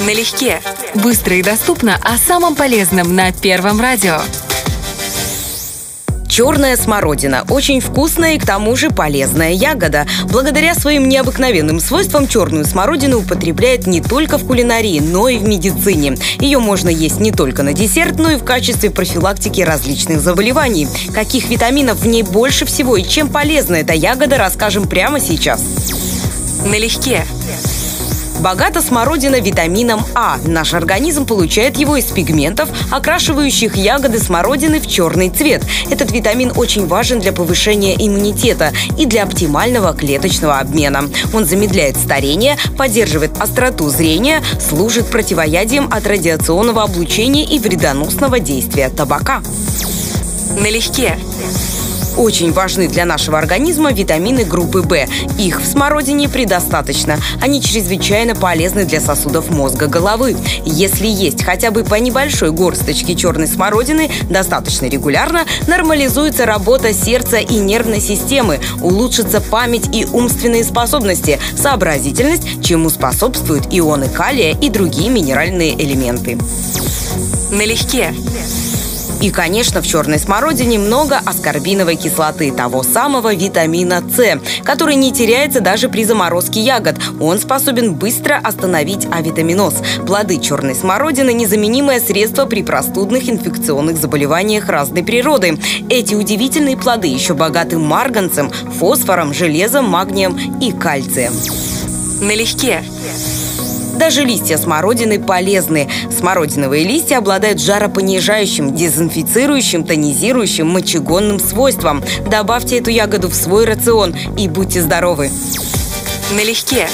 Налегке. Быстро и доступно о самом полезном на Первом радио. Черная смородина – очень вкусная и к тому же полезная ягода. Благодаря своим необыкновенным свойствам черную смородину употребляют не только в кулинарии, но и в медицине. Ее можно есть не только на десерт, но и в качестве профилактики различных заболеваний. Каких витаминов в ней больше всего и чем полезна эта ягода, расскажем прямо сейчас. Налегке. Богата смородина витамином А. Наш организм получает его из пигментов, окрашивающих ягоды смородины в черный цвет. Этот витамин очень важен для повышения иммунитета и для оптимального клеточного обмена. Он замедляет старение, поддерживает остроту зрения, служит противоядием от радиационного облучения и вредоносного действия табака. Налегке. Очень важны для нашего организма витамины группы В. Их в смородине предостаточно. Они чрезвычайно полезны для сосудов мозга головы. Если есть хотя бы по небольшой горсточке черной смородины достаточно регулярно, нормализуется работа сердца и нервной системы, улучшится память и умственные способности, сообразительность, чему способствуют ионы калия и другие минеральные элементы. Налегке. И, конечно, в черной смородине много аскорбиновой кислоты, того самого витамина С, который не теряется даже при заморозке ягод. Он способен быстро остановить авитаминоз. Плоды черной смородины – незаменимое средство при простудных инфекционных заболеваниях разной природы. Эти удивительные плоды еще богаты марганцем, фосфором, железом, магнием и кальцием. Налегке. Даже листья смородины полезны. Смородиновые листья обладают жаропонижающим, дезинфицирующим, тонизирующим, мочегонным свойством. Добавьте эту ягоду в свой рацион и будьте здоровы. Налегке.